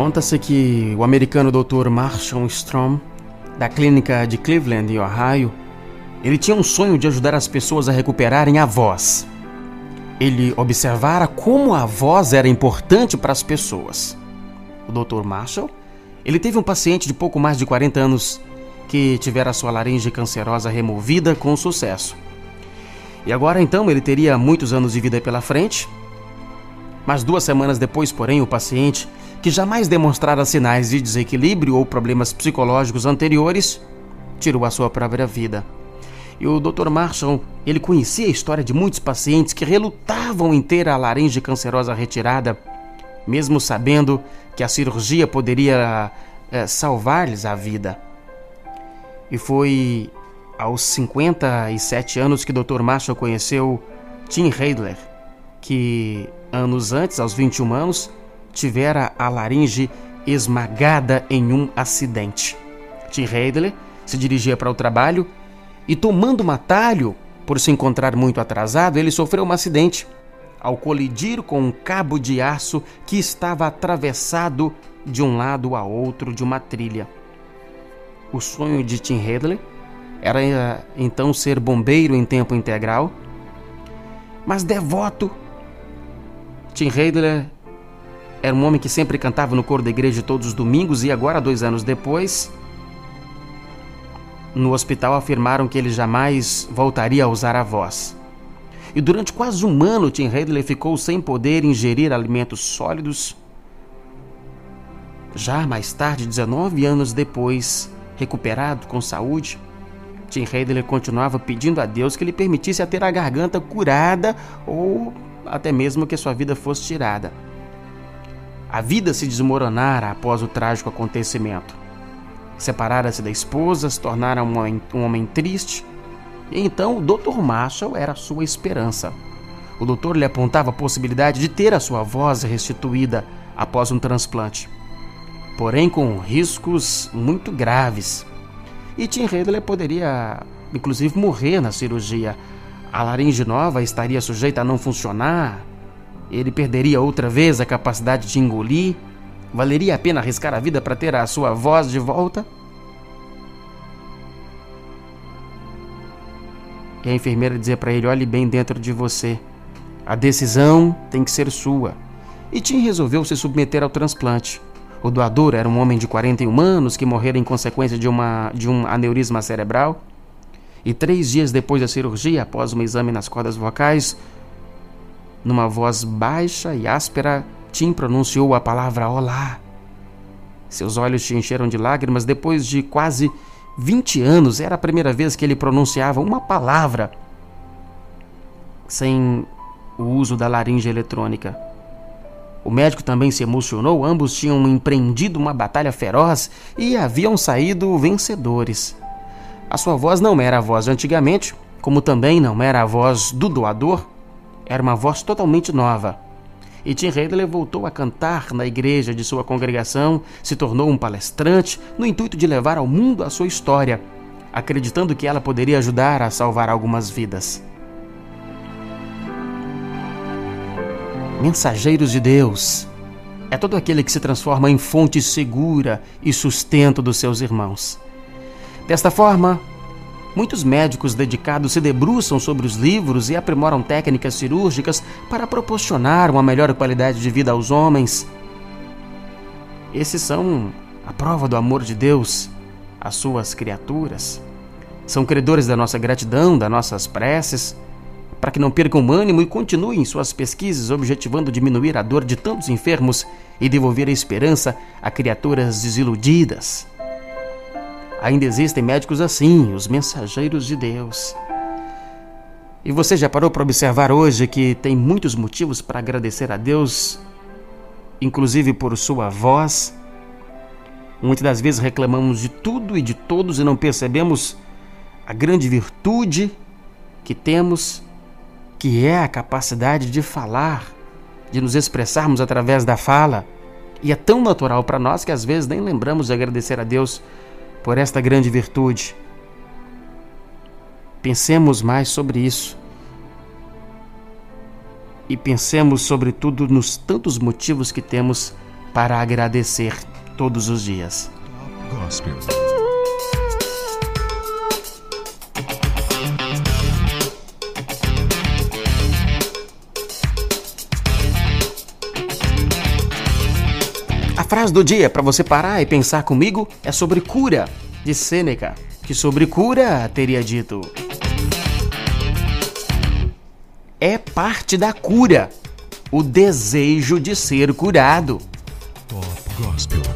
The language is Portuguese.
Conta-se que o americano Dr. Marshall Strom, da clínica de Cleveland, em Ohio, ele tinha um sonho de ajudar as pessoas a recuperarem a voz. Ele observara como a voz era importante para as pessoas. O Dr. Marshall, ele teve um paciente de pouco mais de 40 anos que tivera sua laringe cancerosa removida com sucesso. E agora então ele teria muitos anos de vida pela frente. Mas duas semanas depois, porém, o paciente, que jamais demonstrara sinais de desequilíbrio ou problemas psicológicos anteriores, tirou a sua própria vida. E o Dr. Marshall, ele conhecia a história de muitos pacientes que relutavam em ter a laringe cancerosa retirada, mesmo sabendo que a cirurgia poderia é, salvar-lhes a vida. E foi aos 57 anos que Dr. Marshall conheceu Tim Heidler, que anos antes, aos 21 anos, tivera a laringe esmagada em um acidente. Tim Heidler se dirigia para o trabalho e tomando um atalho, por se encontrar muito atrasado, ele sofreu um acidente ao colidir com um cabo de aço que estava atravessado de um lado a outro de uma trilha. O sonho de Tim Hedley era eh, então ser bombeiro em tempo integral, mas devoto. Tim Hedley era um homem que sempre cantava no coro da igreja todos os domingos e agora, dois anos depois, no hospital afirmaram que ele jamais voltaria a usar a voz. E durante quase um ano, Tim Hadley ficou sem poder ingerir alimentos sólidos. Já mais tarde, 19 anos depois, recuperado com saúde, Tim Hadley continuava pedindo a Deus que lhe permitisse a ter a garganta curada ou até mesmo que sua vida fosse tirada. A vida se desmoronara após o trágico acontecimento. Separara-se da esposa, se tornara um homem, um homem triste. E então o Dr. Marshall era sua esperança. O doutor lhe apontava a possibilidade de ter a sua voz restituída após um transplante, porém com riscos muito graves. E Tim Hedley poderia, inclusive, morrer na cirurgia. A laringe nova estaria sujeita a não funcionar. Ele perderia outra vez a capacidade de engolir Valeria a pena arriscar a vida para ter a sua voz de volta? E a enfermeira dizia para ele: olhe bem dentro de você. A decisão tem que ser sua. E Tim resolveu se submeter ao transplante. O doador era um homem de 41 anos que morrera em consequência de, uma, de um aneurisma cerebral. E três dias depois da cirurgia, após um exame nas cordas vocais, numa voz baixa e áspera, Tim pronunciou a palavra Olá. Seus olhos se encheram de lágrimas depois de quase 20 anos. Era a primeira vez que ele pronunciava uma palavra sem o uso da laringe eletrônica. O médico também se emocionou, ambos tinham empreendido uma batalha feroz e haviam saído vencedores. A sua voz não era a voz de antigamente, como também não era a voz do doador, era uma voz totalmente nova e Tim Hedley voltou a cantar na igreja de sua congregação, se tornou um palestrante no intuito de levar ao mundo a sua história, acreditando que ela poderia ajudar a salvar algumas vidas. Mensageiros de Deus é todo aquele que se transforma em fonte segura e sustento dos seus irmãos. Desta forma, Muitos médicos dedicados se debruçam sobre os livros e aprimoram técnicas cirúrgicas para proporcionar uma melhor qualidade de vida aos homens. Esses são a prova do amor de Deus às suas criaturas. São credores da nossa gratidão, das nossas preces, para que não percam o ânimo e continuem suas pesquisas objetivando diminuir a dor de tantos enfermos e devolver a esperança a criaturas desiludidas. Ainda existem médicos assim, os mensageiros de Deus. E você já parou para observar hoje que tem muitos motivos para agradecer a Deus, inclusive por sua voz? Muitas das vezes reclamamos de tudo e de todos e não percebemos a grande virtude que temos, que é a capacidade de falar, de nos expressarmos através da fala. E é tão natural para nós que às vezes nem lembramos de agradecer a Deus por esta grande virtude. Pensemos mais sobre isso. E pensemos, sobretudo, nos tantos motivos que temos para agradecer todos os dias. Gospel. Frase do dia para você parar e pensar comigo é sobre cura, de Sêneca, que sobre cura teria dito: É parte da cura o desejo de ser curado. Top Gospel.